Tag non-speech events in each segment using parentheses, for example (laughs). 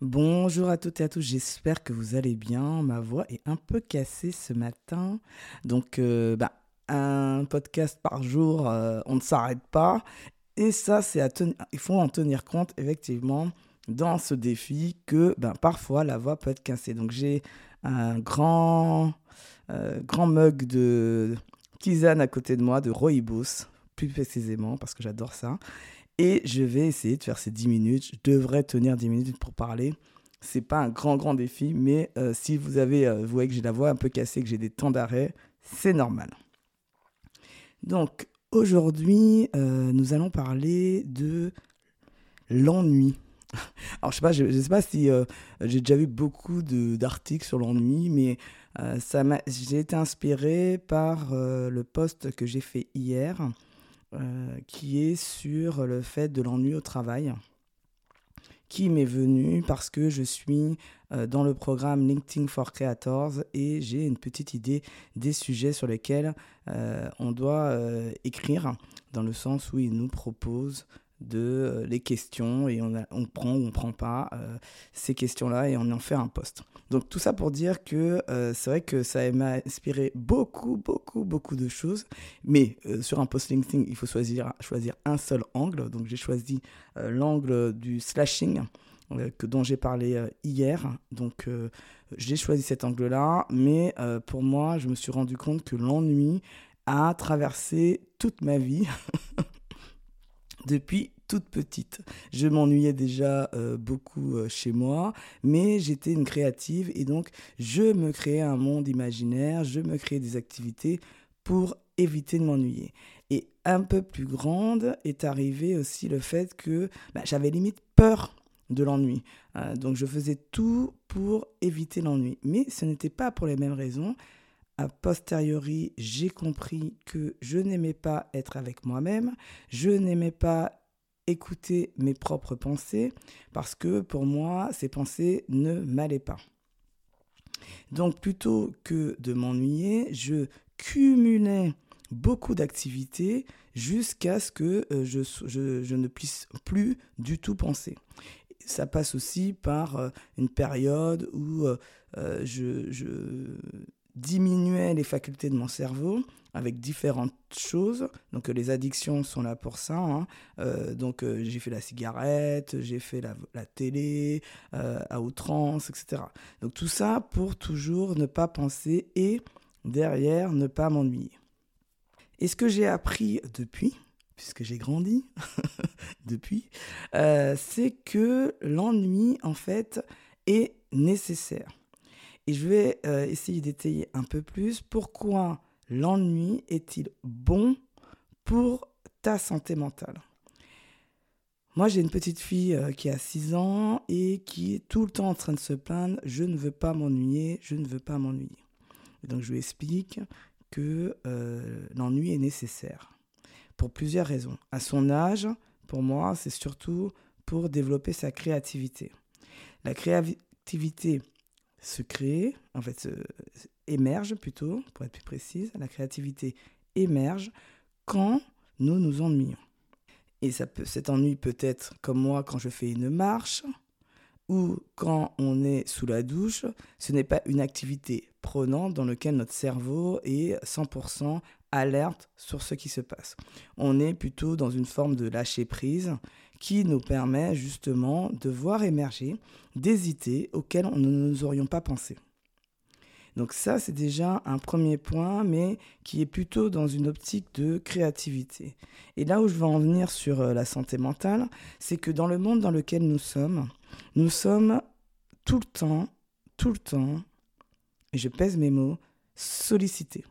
Bonjour à toutes et à tous, j'espère que vous allez bien. Ma voix est un peu cassée ce matin. Donc, euh, bah, un podcast par jour, euh, on ne s'arrête pas. Et ça, c'est à il faut en tenir compte effectivement dans ce défi que ben, parfois la voix peut être cassée. Donc, j'ai un grand, euh, grand mug de tisane à côté de moi, de rooibos, plus précisément, parce que j'adore ça. Et je vais essayer de faire ces 10 minutes. Je devrais tenir 10 minutes pour parler. C'est pas un grand, grand défi, mais euh, si vous avez, euh, voyez que j'ai la voix un peu cassée, que j'ai des temps d'arrêt, c'est normal. Donc, aujourd'hui, euh, nous allons parler de l'ennui. (laughs) Alors, je sais sais pas si j'ai déjà vu beaucoup d'articles sur l'ennui, mais j'ai été inspiré par le post que j'ai fait hier qui est sur le fait de l'ennui au travail, qui m'est venu parce que je suis euh, dans le programme LinkedIn for Creators et j'ai une petite idée des sujets sur lesquels euh, on doit écrire, dans le sens où il nous propose de euh, les questions et on, prend ou on prend pas euh, ces questions-là et on en fait un post. Donc tout ça pour dire que euh, c'est vrai que ça m'a inspiré beaucoup, beaucoup, beaucoup de choses. Mais sur un post LinkedIn, il faut choisir, choisir un seul angle. Donc j'ai choisi l'angle du slashing que, dont j'ai parlé hier. Donc j'ai choisi cet angle-là. Mais pour moi, je me suis rendu compte que l'ennui a traversé toute ma vie. (laughs) depuis toute petite. Je m'ennuyais déjà euh, beaucoup euh, chez moi, mais j'étais une créative et donc je me créais un monde imaginaire, je me créais des activités pour éviter de m'ennuyer. Et un peu plus grande est arrivé aussi le fait que bah, j'avais limite peur de l'ennui. Euh, donc je faisais tout pour éviter l'ennui. Mais ce n'était pas pour les mêmes raisons a posteriori, j'ai compris que je n'aimais pas être avec moi-même, je n'aimais pas écouter mes propres pensées, parce que pour moi, ces pensées ne m'allaient pas. Donc plutôt que de m'ennuyer, je cumulais beaucoup d'activités jusqu'à ce que euh, je, ne puisse plus du tout penser. Ça passe aussi par euh, une période où euh, je, diminuait les facultés de mon cerveau avec différentes choses. Donc euh, les addictions sont là pour ça. Hein. Euh, donc euh, j'ai fait la cigarette, j'ai fait la, la télé à outrance, etc. Donc tout ça pour toujours ne pas penser et derrière ne pas m'ennuyer. Et ce que j'ai appris depuis, puisque j'ai grandi (laughs) depuis, c'est que l'ennui en fait est nécessaire. Et je vais euh, essayer d'étayer un peu plus pourquoi l'ennui est-il bon pour ta santé mentale? Moi, j'ai une petite fille euh, qui a 6 ans et qui est tout le temps en train de se plaindre, je ne veux pas m'ennuyer, je ne veux pas m'ennuyer. Donc, je lui explique que euh, l'ennui est nécessaire pour plusieurs raisons. À son âge, pour moi, c'est surtout pour développer sa créativité. La créativité se créer, en fait, émerge plutôt, pour être plus précise, la créativité émerge quand nous nous ennuyons. Et ça peut, cet ennui peut être comme moi quand je fais une marche ou quand on est sous la douche. Ce n'est pas une activité prenante dans laquelle notre cerveau est 100% alerte sur ce qui se passe. On est plutôt dans une forme de lâcher prise qui nous permet justement de voir émerger des idées auxquelles nous ne nous aurions pas pensé. Donc ça, c'est déjà un premier point, mais qui est plutôt dans une optique de créativité. Et là où je veux en venir sur euh, la santé mentale, c'est que dans le monde dans lequel nous sommes, nous sommes tout le temps, tout le temps, je pèse mes mots, sollicités.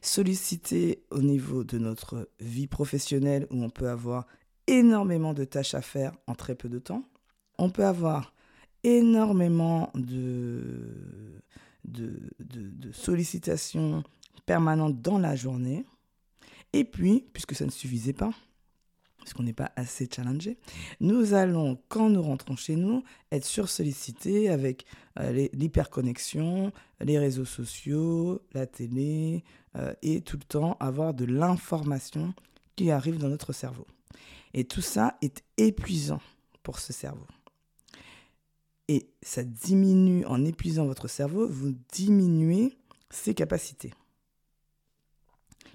Sollicités au niveau de notre vie professionnelle où on peut avoir énormément de tâches à faire en très peu de temps. On peut avoir énormément de, sollicitations permanentes dans la journée. Et puis, puisque ça ne suffisait pas, parce qu'on n'est pas assez challengé, nous allons, quand nous rentrons chez nous, être sursollicités avec euh, l'hyperconnexion, les réseaux sociaux, la télé, euh, et tout le temps avoir de l'information qui arrive dans notre cerveau. Et tout ça est épuisant pour ce cerveau. Et ça diminue, en épuisant votre cerveau, vous diminuez ses capacités.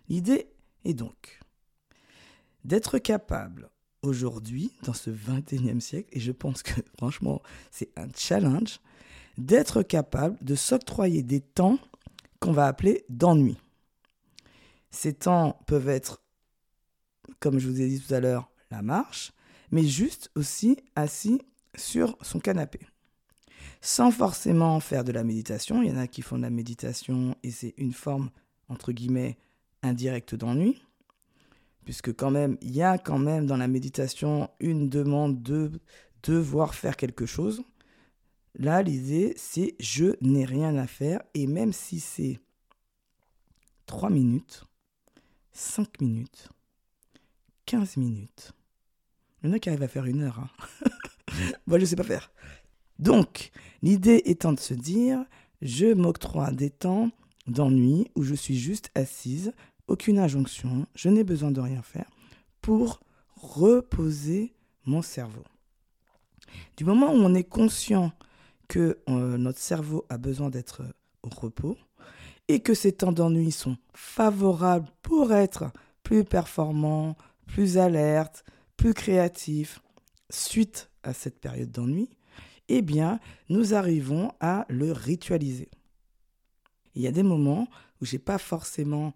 L'idée est donc d'être capable aujourd'hui, dans ce 21e siècle, et je pense que (laughs) franchement c'est un challenge, d'être capable de s'octroyer des temps qu'on va appeler d'ennui. Ces temps peuvent être, comme je vous ai dit tout à l'heure, la marche, mais juste aussi assis sur son canapé. Sans forcément faire de la méditation, il y en a qui font de la méditation et c'est une forme, entre guillemets, indirecte d'ennui, puisque quand même, il y a quand même dans la méditation une demande de devoir faire quelque chose. Là, l'idée, c'est je n'ai rien à faire, et même si c'est 3 minutes, 5 minutes, 15 minutes, il y en a qui arrivent à faire une heure. Hein. (laughs) Moi, je ne sais pas faire. Donc, l'idée étant de se dire, je m'octroie des temps d'ennui où je suis juste assise, aucune injonction, je n'ai besoin de rien faire pour reposer mon cerveau. Du moment où on est conscient que euh, notre cerveau a besoin d'être au repos et que ces temps d'ennui sont favorables pour être plus performant, plus alerte, plus créatif suite à cette période d'ennui, eh bien, nous arrivons à le ritualiser. Il y a des moments où j'ai pas forcément,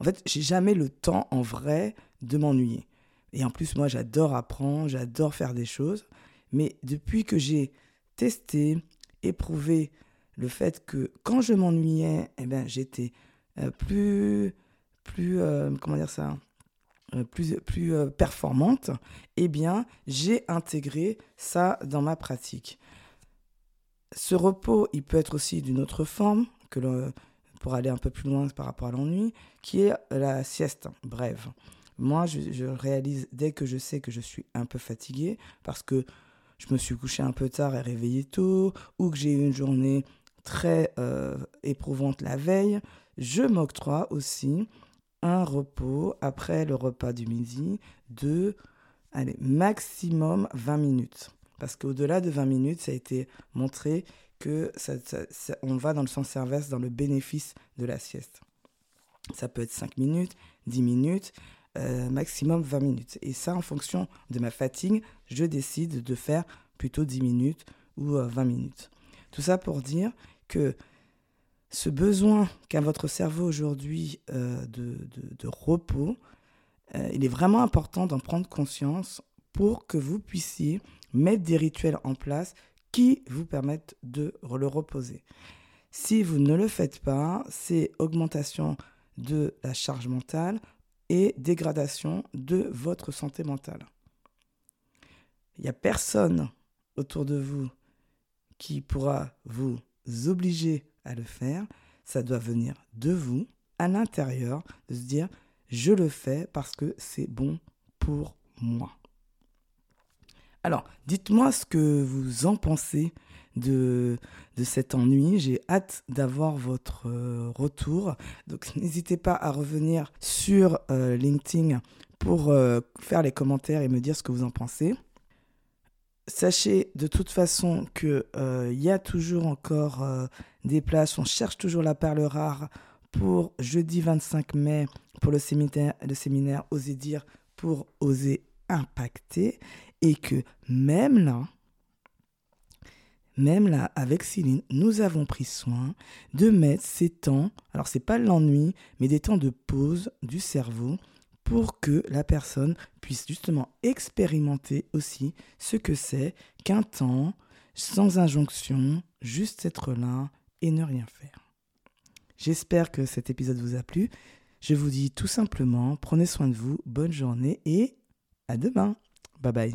en fait, j'ai jamais le temps en vrai de m'ennuyer. Et en plus, moi, j'adore apprendre, j'adore faire des choses. Mais depuis que j'ai testé, éprouvé le fait que quand je m'ennuyais, eh ben, j'étais euh, plus, plus, euh, comment dire ça, euh, plus, plus performante, eh bien, j'ai intégré ça dans ma pratique. Ce repos, il peut être aussi d'une autre forme, que le, pour aller un peu plus loin par rapport à l'ennui, qui est la sieste. Bref, moi, je, réalise dès que je sais que je suis un peu fatigué, parce que je me suis couché un peu tard et réveillé tôt, ou que j'ai eu une journée très euh, éprouvante la veille, je m'octroie aussi un repos après le repas du midi de allez, maximum 20 minutes. Parce qu'au-delà de 20 minutes, ça a été montré que on va dans le sens inverse, dans le bénéfice de la sieste. Ça peut être 5 minutes, 10 minutes, euh, maximum 20 minutes. Et ça, en fonction de ma fatigue, je décide de faire plutôt 10 minutes ou 20 euh, minutes. Tout ça pour dire que ce besoin qu'a votre cerveau aujourd'hui euh, de, repos, il est vraiment important d'en prendre conscience pour que vous puissiez mettre des rituels en place qui vous permettent de le reposer. Si vous ne le faites pas, c'est augmentation de la charge mentale et dégradation de votre santé mentale. Il n'y a personne autour de vous qui pourra vous obliger à le faire, ça doit venir de vous, à l'intérieur, de se dire, je le fais parce que c'est bon pour moi. Alors, dites-moi ce que vous en pensez de, cet ennui. J'ai hâte d'avoir votre euh, retour. Donc, (laughs) n'hésitez pas à revenir sur euh, LinkedIn pour euh, faire les commentaires et me dire ce que vous en pensez. Sachez de toute façon qu'il y a toujours encore des places, on cherche toujours la perle rare pour jeudi 25 mai pour le séminaire, le Oser dire pour oser impacter et que même là, même là, avec Céline, nous avons pris soin de mettre ces temps, alors c'est pas l'ennui, mais des temps de pause du cerveau pour que la personne puisse justement expérimenter aussi ce que c'est qu'un temps sans injonction, juste être là et ne rien faire. J'espère que cet épisode vous a plu. Je vous dis tout simplement, prenez soin de vous, bonne journée et à demain. Bye bye.